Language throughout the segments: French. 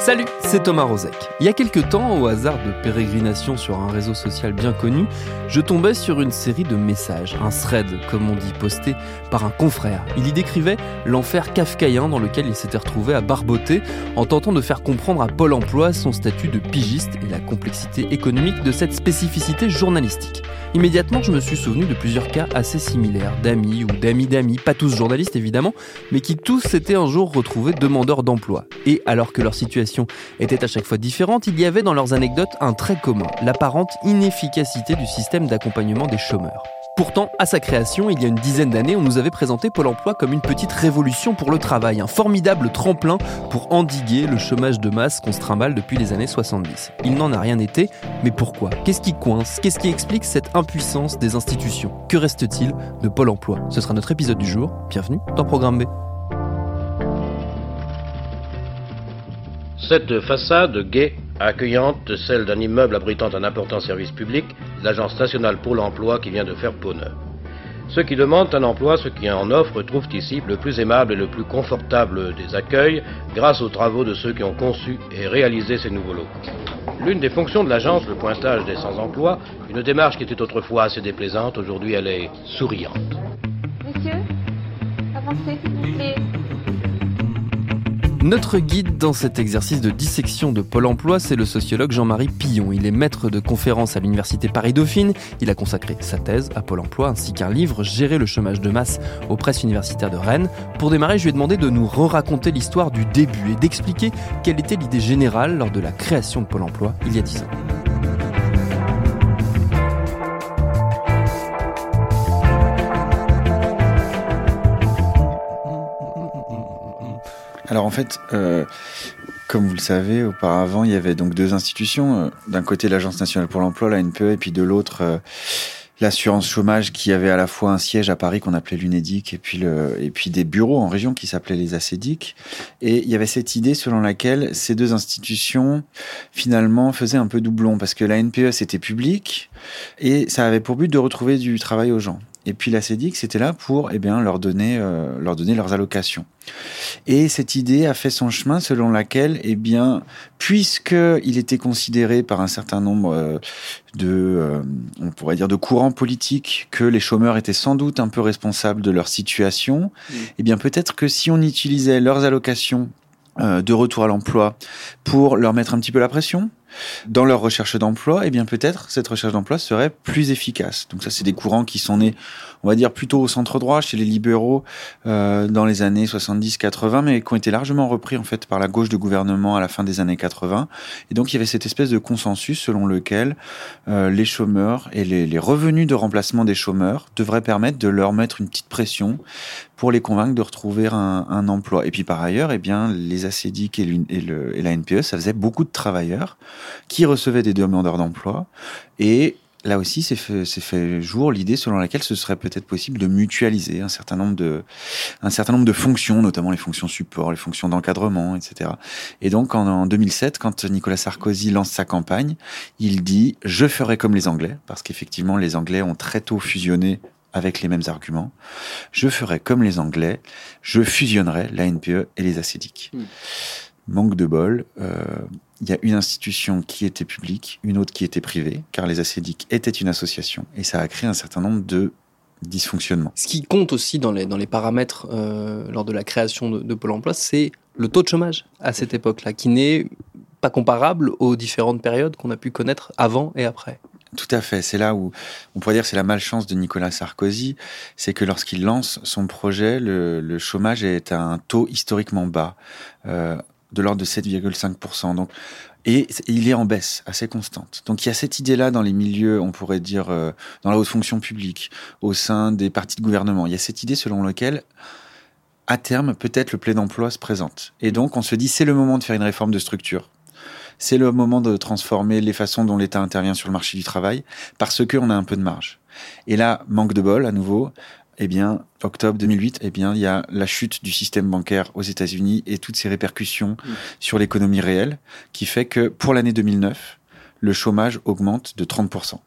Salut, c'est Thomas Rozek. Il y a quelques temps, au hasard de pérégrination sur un réseau social bien connu, je tombais sur une série de messages, un thread comme on dit, posté par un confrère. Il y décrivait l'enfer kafkaïen dans lequel il s'était retrouvé à barboter en tentant de faire comprendre à Pôle emploi son statut de pigiste et la complexité économique de cette spécificité journalistique. Immédiatement, je me suis souvenu de plusieurs cas assez similaires, d'amis ou d'amis d'amis, pas tous journalistes évidemment, mais qui tous s'étaient un jour retrouvés demandeurs d'emploi. Et alors que leur situation était à chaque fois différente, il y avait dans leurs anecdotes un trait commun, l'apparente inefficacité du système d'accompagnement des chômeurs. Pourtant, à sa création, il y a une dizaine d'années, on nous avait présenté Pôle emploi comme une petite révolution pour le travail, un formidable tremplin pour endiguer le chômage de masse qu'on se trimballe depuis les années 70. Il n'en a rien été, mais pourquoi? Qu'est-ce qui coince? Qu'est-ce qui explique cette impuissance des institutions? Que reste-t-il de Pôle emploi? Ce sera notre épisode du jour. Bienvenue dans Programme B. Cette façade gaie, accueillante, celle d'un immeuble abritant un important service public, l'Agence nationale pour l'emploi qui vient de faire peau neuve. Ceux qui demandent un emploi, ceux qui en offrent, trouvent ici le plus aimable et le plus confortable des accueils, grâce aux travaux de ceux qui ont conçu et réalisé ces nouveaux locaux. L'une des fonctions de l'agence, le pointage des sans-emploi, une démarche qui était autrefois assez déplaisante, aujourd'hui elle est souriante. Monsieur, avancez s'il vous plaît. Notre guide dans cet exercice de dissection de Pôle emploi, c'est le sociologue Jean-Marie Pillon. Il est maître de conférences à l'université Paris-Dauphine. Il a consacré sa thèse à Pôle emploi ainsi qu'un livre Gérer le chômage de masse aux presses universitaires de Rennes. Pour démarrer, je lui ai demandé de nous re-raconter l'histoire du début et d'expliquer quelle était l'idée générale lors de la création de Pôle emploi il y a dix ans. Alors en fait, euh, comme vous le savez, auparavant, il y avait donc deux institutions. Euh, D'un côté, l'Agence nationale pour l'emploi, la NPE, et puis de l'autre, euh, l'assurance chômage qui avait à la fois un siège à Paris qu'on appelait l'UNEDIC et puis et puis des bureaux en région qui s'appelaient les ACEDIC. Et il y avait cette idée selon laquelle ces deux institutions finalement faisaient un peu doublon parce que la NPE c'était public et ça avait pour but de retrouver du travail aux gens. Et puis la CEDIC, c'était là pour eh bien, leur, donner, euh, leur donner leurs allocations. Et cette idée a fait son chemin selon laquelle, eh bien, puisqu'il était considéré par un certain nombre euh, de, euh, on pourrait dire, de courants politiques que les chômeurs étaient sans doute un peu responsables de leur situation, eh bien, peut-être que si on utilisait leurs allocations de retour à l'emploi pour leur mettre un petit peu la pression, dans leur recherche d'emploi, eh bien peut-être cette recherche d'emploi serait plus efficace. Donc ça, c'est des courants qui sont nés, on va dire plutôt au centre droit, chez les libéraux euh, dans les années 70-80, mais qui ont été largement repris en fait par la gauche de gouvernement à la fin des années 80. Et donc il y avait cette espèce de consensus selon lequel euh, les chômeurs et les, les revenus de remplacement des chômeurs devraient permettre de leur mettre une petite pression pour les convaincre de retrouver un, un emploi. Et puis par ailleurs, eh bien les ACDIC et, et, le, et la NPE, ça faisait beaucoup de travailleurs qui recevaient des demandeurs d'emploi. Et là aussi, c'est fait, fait jour l'idée selon laquelle ce serait peut-être possible de mutualiser un certain nombre de, un certain nombre de fonctions, notamment les fonctions support, les fonctions d'encadrement, etc. Et donc, en, en 2007, quand Nicolas Sarkozy lance sa campagne, il dit « Je ferai comme les Anglais », parce qu'effectivement, les Anglais ont très tôt fusionné avec les mêmes arguments. Je ferai comme les Anglais, je fusionnerai la NPE et les ACDIC. Manque de bol, euh, il y a une institution qui était publique, une autre qui était privée, car les ACDIC étaient une association, et ça a créé un certain nombre de dysfonctionnements. Ce qui compte aussi dans les, dans les paramètres euh, lors de la création de, de Pôle emploi, c'est le taux de chômage à cette époque-là, qui n'est pas comparable aux différentes périodes qu'on a pu connaître avant et après. Tout à fait. C'est là où on pourrait dire c'est la malchance de Nicolas Sarkozy, c'est que lorsqu'il lance son projet, le, le chômage est à un taux historiquement bas. Euh, de l'ordre de 7,5%. Donc, et il est en baisse assez constante. Donc il y a cette idée-là dans les milieux, on pourrait dire, euh, dans la haute fonction publique, au sein des partis de gouvernement. Il y a cette idée selon laquelle, à terme, peut-être le plein emploi se présente. Et donc on se dit, c'est le moment de faire une réforme de structure. C'est le moment de transformer les façons dont l'État intervient sur le marché du travail, parce qu'on a un peu de marge. Et là, manque de bol, à nouveau, eh bien, octobre 2008, eh bien, il y a la chute du système bancaire aux États-Unis et toutes ses répercussions mm. sur l'économie réelle, qui fait que pour l'année 2009, le chômage augmente de 30%.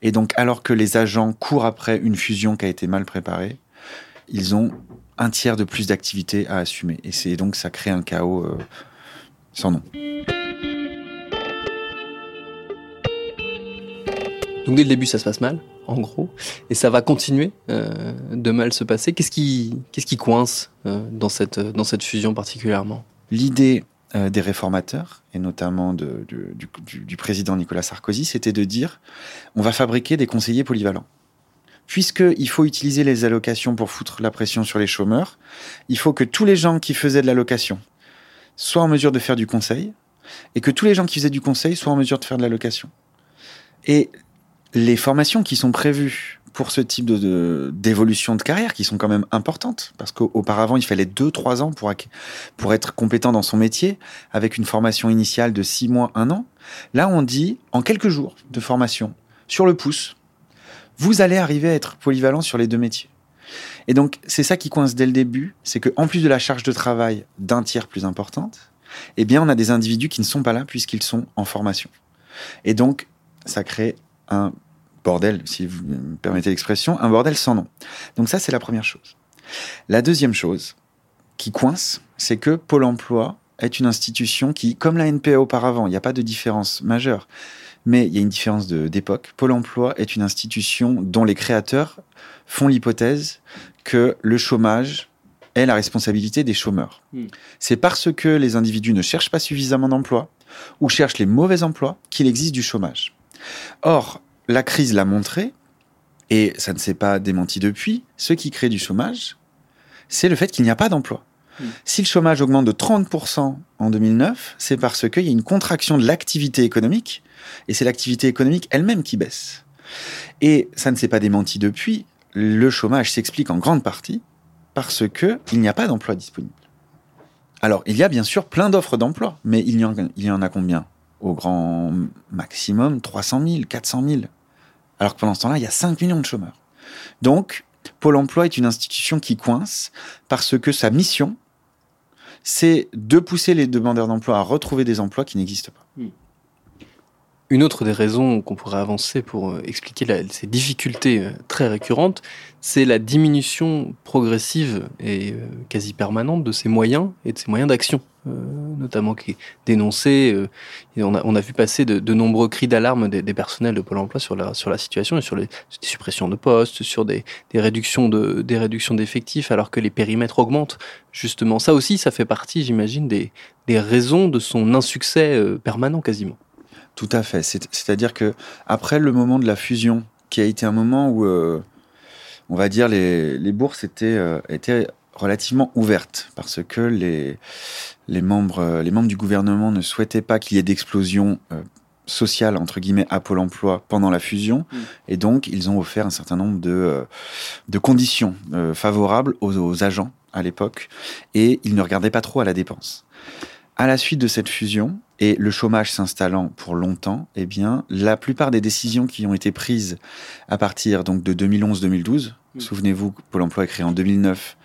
Et donc, alors que les agents courent après une fusion qui a été mal préparée, ils ont un tiers de plus d'activité à assumer. Et c'est donc ça crée un chaos euh, sans nom. Donc dès le début, ça se passe mal en gros, et ça va continuer euh, de mal se passer. Qu'est-ce qui, qu'est-ce qui coince euh, dans, cette, dans cette fusion particulièrement? L'idée euh, des réformateurs, et notamment du, du, président Nicolas Sarkozy, c'était de dire on va fabriquer des conseillers polyvalents. Puisqu'il faut utiliser les allocations pour foutre la pression sur les chômeurs, il faut que tous les gens qui faisaient de l'allocation soient en mesure de faire du conseil, et que tous les gens qui faisaient du conseil soient en mesure de faire de l'allocation. Et les formations qui sont prévues pour ce type de, d'évolution de, carrière, qui sont quand même importantes, parce qu'auparavant, il fallait 2-3 ans pour, pour être compétent dans son métier, avec une formation initiale de 6 mois, 1 an. Là, on dit, en quelques jours de formation, sur le pouce, vous allez arriver à être polyvalent sur les deux métiers. Et donc, c'est ça qui coince dès le début, c'est qu'en plus de la charge de travail d'un tiers plus importante, eh bien, on a des individus qui ne sont pas là puisqu'ils sont en formation. Et donc, ça crée un bordel, si vous me permettez l'expression, un bordel sans nom. Donc ça, c'est la première chose. La deuxième chose qui coince, c'est que Pôle Emploi est une institution qui, comme la NPA auparavant, il n'y a pas de différence majeure, mais il y a une différence d'époque. Pôle Emploi est une institution dont les créateurs font l'hypothèse que le chômage est la responsabilité des chômeurs. Hmm. C'est parce que les individus ne cherchent pas suffisamment d'emplois ou cherchent les mauvais emplois qu'il existe du chômage. Or, la crise l'a montré, et ça ne s'est pas démenti depuis, ce qui crée du chômage, c'est le fait qu'il n'y a pas d'emploi. Hmm. Si le chômage augmente de 30% en 2009, c'est parce qu'il y a une contraction de l'activité économique, et c'est l'activité économique elle-même qui baisse. Et ça ne s'est pas démenti depuis, le chômage s'explique en grande partie parce qu'il n'y a pas d'emploi disponible. Alors, il y a bien sûr plein d'offres d'emploi, mais il y en a combien? Au grand maximum 300 000, 400 000. Alors que pendant ce temps-là, il y a 5 millions de chômeurs. Donc, Pôle emploi est une institution qui coince parce que sa mission, c'est de pousser les demandeurs d'emploi à retrouver des emplois qui n'existent pas. Hmm. Une autre des raisons qu'on pourrait avancer pour euh, expliquer ces difficultés euh, très récurrentes, c'est la diminution progressive et euh, quasi permanente de ces moyens et de ces moyens d'action, notamment qui est dénoncé. Et on, a, on a vu passer de, nombreux cris d'alarme des, personnels de Pôle Emploi sur la, sur la situation et sur les, suppressions de postes, sur des, des réductions de, des d'effectifs, alors que les périmètres augmentent. Justement, ça aussi, ça fait partie, j'imagine, des, des raisons de son insuccès permanent quasiment. Tout à fait. C'est-à-dire que après le moment de la fusion, qui a été un moment où, euh, on va dire, les, bourses étaient, euh, étaient relativement ouvertes parce que les, les, membres, les membres du gouvernement ne souhaitaient pas qu'il y ait d'explosion euh, sociale, entre guillemets, à Pôle emploi pendant la fusion. Mm. Et donc, ils ont offert un certain nombre de, de conditions favorables aux, aux agents à l'époque et ils ne regardaient pas trop à la dépense. À la suite de cette fusion, et le chômage s'installant pour longtemps, eh bien, la plupart des décisions qui ont été prises à partir donc de 2011-2012, souvenez-vous, Pôle Emploi est créé en 2009,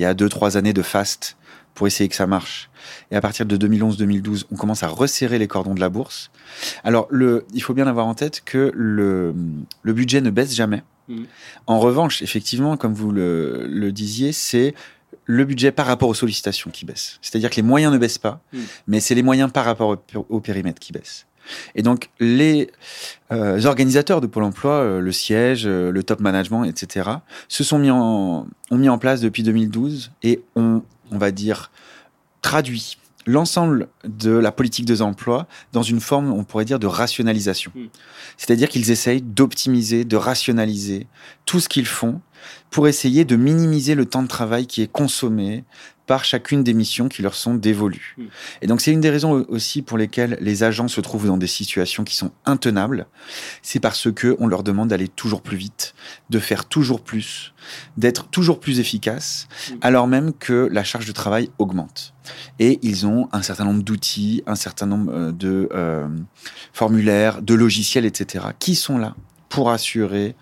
il y a deux trois années de fast pour essayer que ça marche. Et à partir de 2011-2012, on commence à resserrer les cordons de la bourse. Alors, le, il faut bien avoir en tête que le, le budget ne baisse jamais. Mmh. En revanche, effectivement, comme vous le, le disiez, c'est le budget par rapport aux sollicitations qui baissent. C'est-à-dire que les moyens ne baissent pas, hmm. mais c'est les moyens par rapport au, périmètre qui baissent. Et donc, les euh, organisateurs de Pôle emploi, euh, le siège, euh, le top management, etc., se sont mis en, ont mis en place depuis 2012 et ont, on va dire, traduit l'ensemble de la politique des emplois dans une forme, on pourrait dire, de rationalisation. Hmm. C'est-à-dire qu'ils essayent d'optimiser, de rationaliser tout ce qu'ils font pour essayer de minimiser le temps de travail qui est consommé par chacune des missions qui leur sont dévolues. Mm. Et donc c'est une des raisons aussi pour lesquelles les agents se trouvent dans des situations qui sont intenables. C'est parce que on leur demande d'aller toujours plus vite, de faire toujours plus, d'être toujours plus efficace, Mm. alors même que la charge de travail augmente. Et ils ont un certain nombre d'outils, un certain nombre euh, de euh, formulaires, de logiciels, etc., qui sont là pour assurer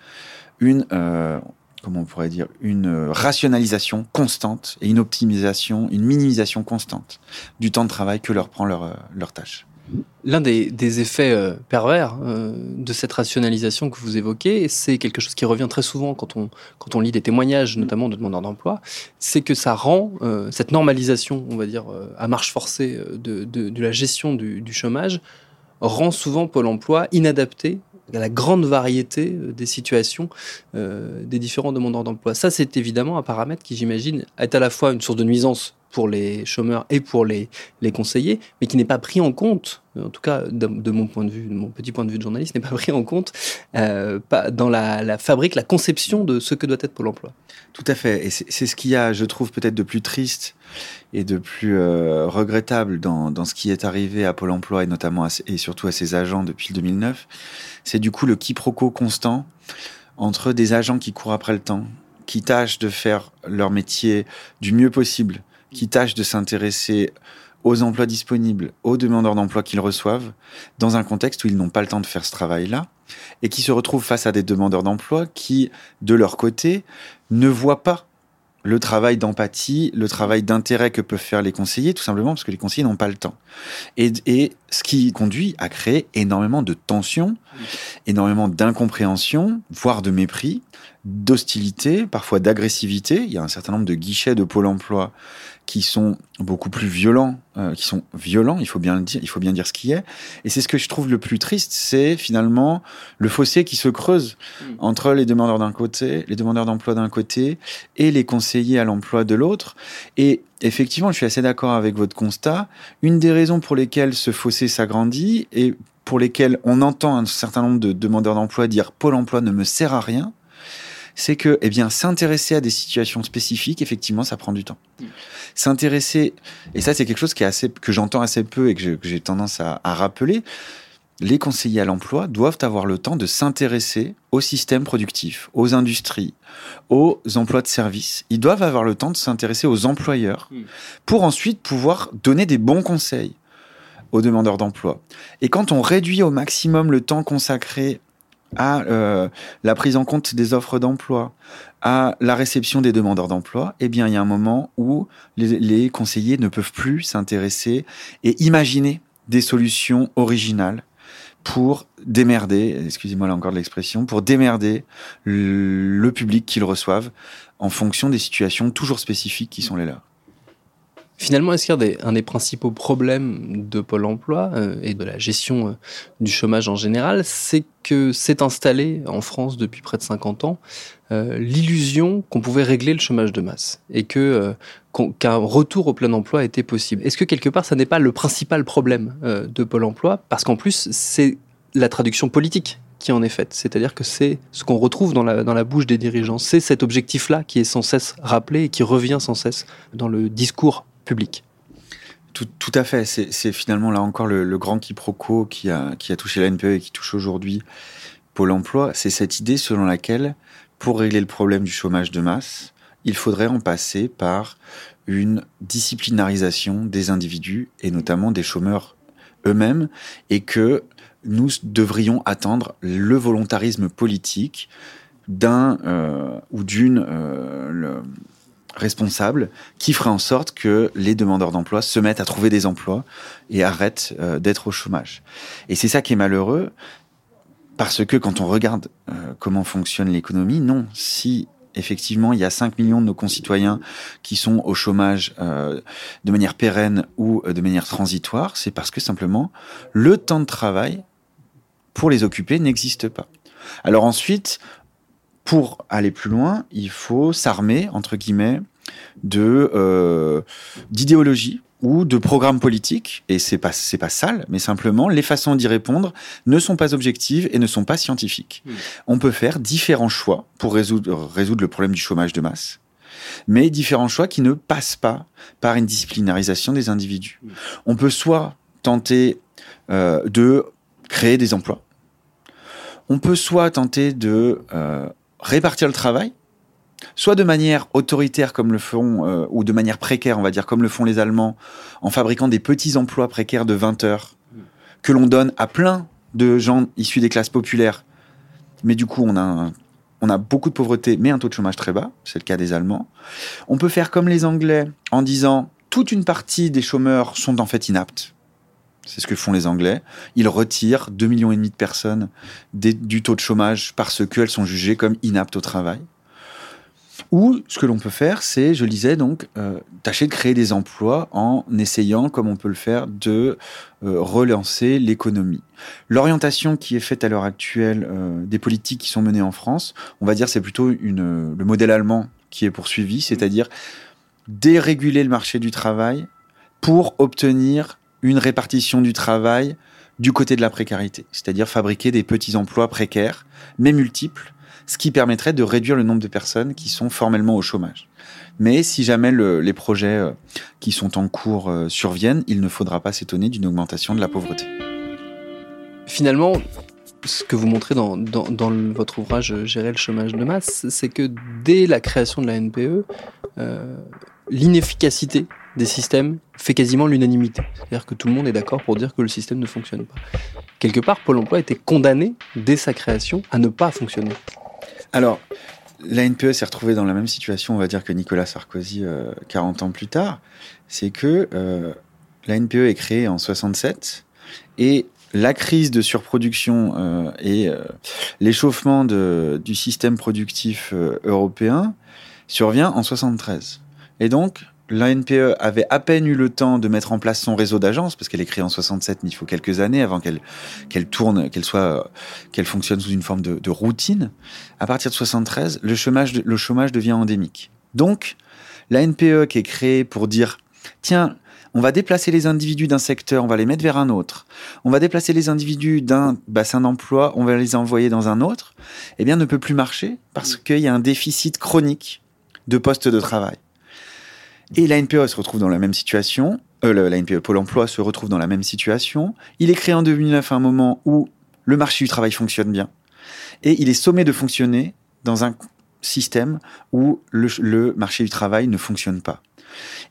une, euh, comment on pourrait dire, une euh, rationalisation constante et une optimisation, une minimisation constante du temps de travail que leur prend leur, euh, tâche. L'un des, effets euh, pervers de cette rationalisation que vous évoquez, c'est quelque chose qui revient très souvent quand on, quand on lit des témoignages, notamment de demandeurs d'emploi, c'est que ça rend cette normalisation, on va dire, à marche forcée de, de, de la gestion du, du chômage, rend souvent Pôle emploi inadapté à la grande variété euh, des situations euh, des différents demandeurs d'emploi. Ça, c'est évidemment un paramètre qui, j'imagine, est à la fois une source de nuisance pour les chômeurs et pour les, les conseillers, mais qui n'est pas pris en compte, en tout cas de, mon point de vue, de mon petit point de vue de journaliste, n'est pas pris en compte euh, dans la, la fabrique, la conception de ce que doit être Pôle emploi. Tout à fait. Et c'est ce qu'il y a, je trouve, peut-être de plus triste et de plus euh, regrettable dans, dans ce qui est arrivé à Pôle emploi et notamment et surtout à ses agents depuis le 2009. C'est du coup le quiproquo constant entre des agents qui courent après le temps, qui tâchent de faire leur métier du mieux possible, qui tâchent de s'intéresser aux emplois disponibles, aux demandeurs d'emploi qu'ils reçoivent, dans un contexte où ils n'ont pas le temps de faire ce travail-là, et qui se retrouvent face à des demandeurs d'emploi qui, de leur côté, ne voient pas le travail d'empathie, le travail d'intérêt que peuvent faire les conseillers, tout simplement parce que les conseillers n'ont pas le temps. Et, et ce qui conduit à créer énormément de tensions, énormément d'incompréhension, voire de mépris, d'hostilité, parfois d'agressivité. Il y a un certain nombre de guichets de Pôle emploi qui sont beaucoup plus violents, euh, qui sont violents, il faut bien le dire, il faut bien dire ce qui est. Et c'est ce que je trouve le plus triste, c'est finalement le fossé qui se creuse entre les demandeurs d'un côté, les demandeurs d'emploi d'un côté, et les conseillers à l'emploi de l'autre. Et effectivement, je suis assez d'accord avec votre constat. Une des raisons pour lesquelles ce fossé s'agrandit et pour lesquelles on entend un certain nombre de demandeurs d'emploi dire Pôle emploi ne me sert à rien, c'est que, eh bien, s'intéresser à des situations spécifiques, effectivement, ça prend du temps. S'intéresser, et ça, c'est quelque chose qui est assez, que j'entends assez peu et que j'ai tendance à, à rappeler. Les conseillers à l'emploi doivent avoir le temps de s'intéresser au système productif, aux industries, aux emplois de service. Ils doivent avoir le temps de s'intéresser aux employeurs Mm. pour ensuite pouvoir donner des bons conseils aux demandeurs d'emploi. Et quand on réduit au maximum le temps consacré à euh, la prise en compte des offres d'emploi, à la réception des demandeurs d'emploi, eh bien, il y a un moment où les, les conseillers ne peuvent plus s'intéresser et imaginer des solutions originales pour démerder, excusez-moi là encore de l'expression, pour démerder le public qu'ils reçoivent en fonction des situations toujours spécifiques qui sont les leurs. Finalement, est-ce a des, principaux problèmes de Pôle emploi euh, et de la gestion euh, du chômage en général, c'est que s'est installé en France depuis près de 50 ans euh, l'illusion qu'on pouvait régler le chômage de masse et que euh, qu'on- qu'un retour au plein emploi était possible. Est-ce que quelque part, ça n'est pas le principal problème euh, de Pôle emploi? Parce qu'en plus, c'est la traduction politique qui en est faite. C'est-à-dire que c'est ce qu'on retrouve dans la, dans la bouche des dirigeants. C'est cet objectif-là qui est sans cesse rappelé et qui revient sans cesse dans le discours public. Tout, à fait. C'est finalement là encore le, grand quiproquo qui a, qui a touché la NPE et qui touche aujourd'hui Pôle emploi. C'est cette idée selon laquelle, pour régler le problème du chômage de masse, il faudrait en passer par une disciplinarisation des individus et notamment des chômeurs eux-mêmes et que nous devrions attendre le volontarisme politique d'un euh, ou d'une euh, responsable qui ferait en sorte que les demandeurs d'emploi se mettent à trouver des emplois et arrêtent euh, d'être au chômage. Et c'est ça qui est malheureux, parce que quand on regarde euh, comment fonctionne l'économie, non, si effectivement il y a 5 millions de nos concitoyens qui sont au chômage euh, de manière pérenne ou de manière transitoire, c'est parce que simplement le temps de travail pour les occuper n'existe pas. Alors ensuite, pour aller plus loin, il faut s'armer, entre guillemets, de euh, d'idéologie ou de programmes politiques, et c'est pas c'est pas sale, mais simplement les façons d'y répondre ne sont pas objectives et ne sont pas scientifiques. Mm. On peut faire différents choix pour résoudre résoudre le problème du chômage de masse, mais différents choix qui ne passent pas par une disciplinarisation des individus. Mm. On peut soit tenter euh, de créer des emplois, on peut soit tenter de euh, répartir le travail, soit de manière autoritaire comme le font, euh, ou de manière précaire, on va dire, comme le font les Allemands, en fabriquant des petits emplois précaires de 20 heures, que l'on donne à plein de gens issus des classes populaires. Mais du coup, on a, un- on a beaucoup de pauvreté, mais un taux de chômage très bas, c'est le cas des Allemands. On peut faire comme les Anglais en disant, toute une partie des chômeurs sont en fait inaptes. C'est ce que font les Anglais. Ils retirent 2,5 millions de personnes du taux de chômage parce qu'elles sont jugées comme inaptes au travail. Ou ce que l'on peut faire, c'est, je le disais donc, euh, tâcher de créer des emplois en essayant, comme on peut le faire, de euh, relancer l'économie. L'orientation qui est faite à l'heure actuelle euh, des politiques qui sont menées en France, on va dire c'est plutôt le modèle allemand qui est poursuivi, c'est-à-dire déréguler le marché du travail pour obtenir une répartition du travail du côté de la précarité, c'est-à-dire fabriquer des petits emplois précaires, mais multiples, ce qui permettrait de réduire le nombre de personnes qui sont formellement au chômage. Mais si jamais le- les projets euh, qui sont en cours euh, surviennent, il ne faudra pas s'étonner d'une augmentation de la pauvreté. Finalement, ce que vous montrez dans, votre ouvrage euh, Gérer le chômage de masse, c'est que dès la création de la NPE, l'inefficacité des systèmes fait quasiment l'unanimité. C'est-à-dire que tout le monde est d'accord pour dire que le système ne fonctionne pas. Quelque part, Pôle emploi était condamné, dès sa création, à ne pas fonctionner. Alors, la NPE s'est retrouvée dans la même situation, on va dire, que Nicolas Sarkozy euh, 40 ans plus tard. C'est que euh, la NPE est créée en 67 et la crise de surproduction euh, et euh, l'échauffement du système productif euh, européen survient en 73. Et donc, la NPE avait à peine eu le temps de mettre en place son réseau d'agences, parce qu'elle est créée en 67, mais il faut quelques années avant qu'elle qu'elle tourne, qu'elle soit, qu'elle fonctionne sous une forme de, de routine. À partir de 73, le chômage, le chômage devient endémique. Donc, la NPE qui est créée pour dire, tiens, on va déplacer les individus d'un secteur, on va les mettre vers un autre. On va déplacer les individus d'un bassin d'emploi, on va les envoyer dans un autre. Eh bien, ne peut plus marcher parce qu'il y a un déficit chronique de postes de travail. Et la NPE se retrouve dans la même situation. Euh, la NPE Pôle emploi se retrouve dans la même situation. Il est créé en 2009 à un moment où le marché du travail fonctionne bien. Et il est sommé de fonctionner dans un système où le, le marché du travail ne fonctionne pas.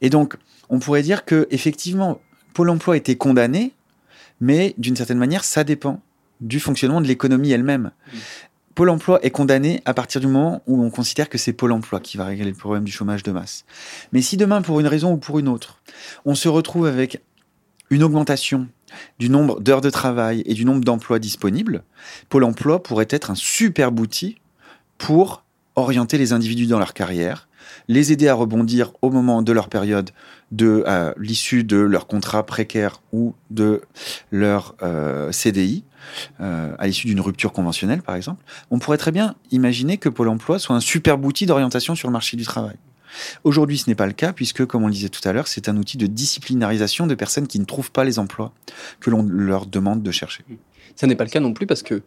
Et donc, on pourrait dire que effectivement, Pôle emploi était condamné, mais d'une certaine manière, ça dépend du fonctionnement de l'économie elle-même. Pôle emploi est condamné à partir du moment où on considère que c'est Pôle emploi qui va régler le problème du chômage de masse. Mais si demain, pour une raison ou pour une autre, on se retrouve avec une augmentation du nombre d'heures de travail et du nombre d'emplois disponibles, Pôle emploi pourrait être un superbe outil pour orienter les individus dans leur carrière, les aider à rebondir au moment de leur période de à l'issue de leur contrat précaire ou de leur euh, CDI, euh, à l'issue d'une rupture conventionnelle par exemple. On pourrait très bien imaginer que Pôle emploi soit un superbe outil d'orientation sur le marché du travail. Aujourd'hui, ce n'est pas le cas puisque, comme on le disait tout à l'heure, c'est un outil de disciplinarisation de personnes qui ne trouvent pas les emplois que l'on leur demande de chercher. Ça n'est pas le cas non plus parce que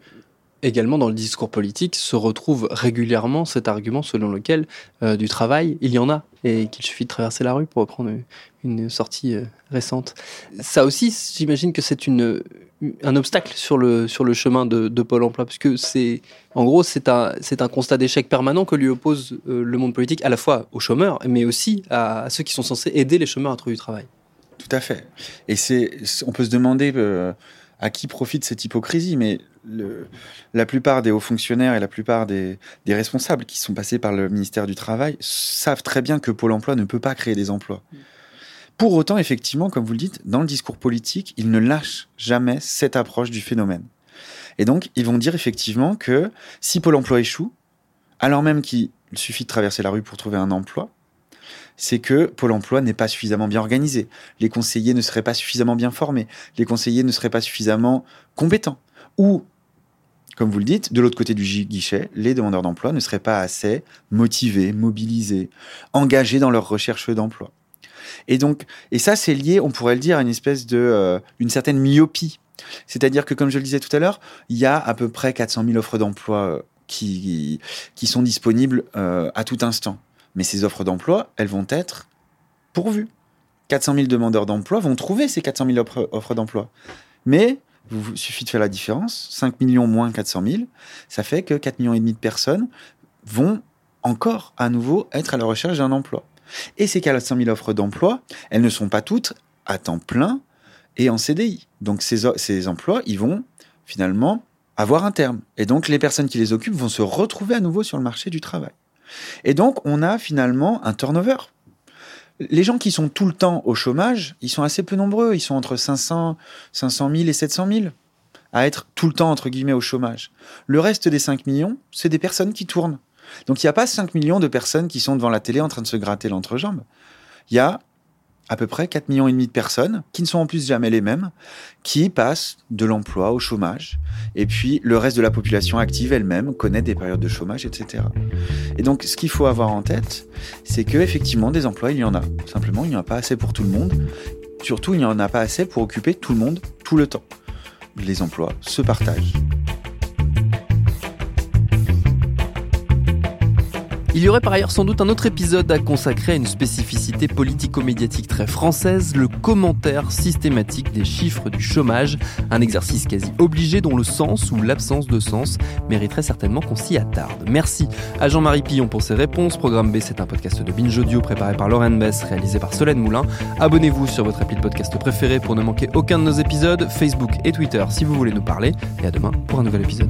également dans le discours politique se retrouve régulièrement cet argument selon lequel euh, du travail, il y en a et qu'il suffit de traverser la rue pour reprendre une sortie euh, récente. Ça aussi, j'imagine que c'est un obstacle sur le chemin de, de Pôle Emploi puisque c'est en gros c'est un constat d'échec permanent que lui oppose euh, le monde politique à la fois aux chômeurs mais aussi à, à ceux qui sont censés aider les chômeurs à trouver du travail. Tout à fait. Et on peut se demander à qui profite cette hypocrisie, mais la plupart des hauts fonctionnaires et la plupart des, des, responsables qui sont passés par le ministère du Travail savent très bien que Pôle Emploi ne peut pas créer des emplois. Pour autant, effectivement, comme vous le dites, dans le discours politique, ils ne lâchent jamais cette approche du phénomène. Et donc, ils vont dire effectivement que si Pôle Emploi échoue, alors même qu'il suffit de traverser la rue pour trouver un emploi, c'est que Pôle emploi n'est pas suffisamment bien organisé. Les conseillers ne seraient pas suffisamment bien formés. Les conseillers ne seraient pas suffisamment compétents. Ou, comme vous le dites, de l'autre côté du guichet, les demandeurs d'emploi ne seraient pas assez motivés, mobilisés, engagés dans leur recherche d'emploi. Et donc, et ça, c'est lié, on pourrait le dire, à une espèce de, euh, une certaine myopie. C'est-à-dire que, comme je le disais tout à l'heure, il y a à peu près 400 000 offres d'emploi euh, qui, qui sont disponibles euh, à tout instant. Mais ces offres d'emploi, elles vont être pourvues. 400 000 demandeurs d'emploi vont trouver ces 400 000 offres, offres d'emploi. Mais il suffit de faire la différence. 5 millions moins 400 000, ça fait que 4 millions et demi de personnes vont encore à nouveau être à la recherche d'un emploi. Et ces 400 000 offres d'emploi, elles ne sont pas toutes à temps plein et en CDI. Donc ces, ces emplois, ils vont finalement avoir un terme. Et donc les personnes qui les occupent vont se retrouver à nouveau sur le marché du travail. Et donc on a finalement un turnover. Les gens qui sont tout le temps au chômage, ils sont assez peu nombreux. Ils sont entre 500, 500 000 et 700 000 à être tout le temps, entre guillemets, au chômage. Le reste des 5 millions, c'est des personnes qui tournent. Donc il n'y a pas 5 millions de personnes qui sont devant la télé en train de se gratter l'entrejambe. Il y a à peu près 4 millions et demi de personnes, qui ne sont en plus jamais les mêmes, qui passent de l'emploi au chômage. Et puis le reste de la population active elle-même connaît des périodes de chômage, etc. Et donc ce qu'il faut avoir en tête, c'est que effectivement des emplois, il y en a. Simplement, il n'y en a pas assez pour tout le monde. Surtout, il n'y en a pas assez pour occuper tout le monde tout le temps. Les emplois se partagent. Il y aurait par ailleurs sans doute un autre épisode à consacrer à une spécificité politico-médiatique très française, le commentaire systématique des chiffres du chômage, un exercice quasi obligé dont le sens ou l'absence de sens mériterait certainement qu'on s'y attarde. Merci à Jean-Marie Pillon pour ses réponses. Programme B, c'est un podcast de Binge Audio préparé par Lauren Bess, réalisé par Solène Moulin. Abonnez-vous sur votre appli de podcast préféré pour ne manquer aucun de nos épisodes, Facebook et Twitter si vous voulez nous parler. Et à demain pour un nouvel épisode.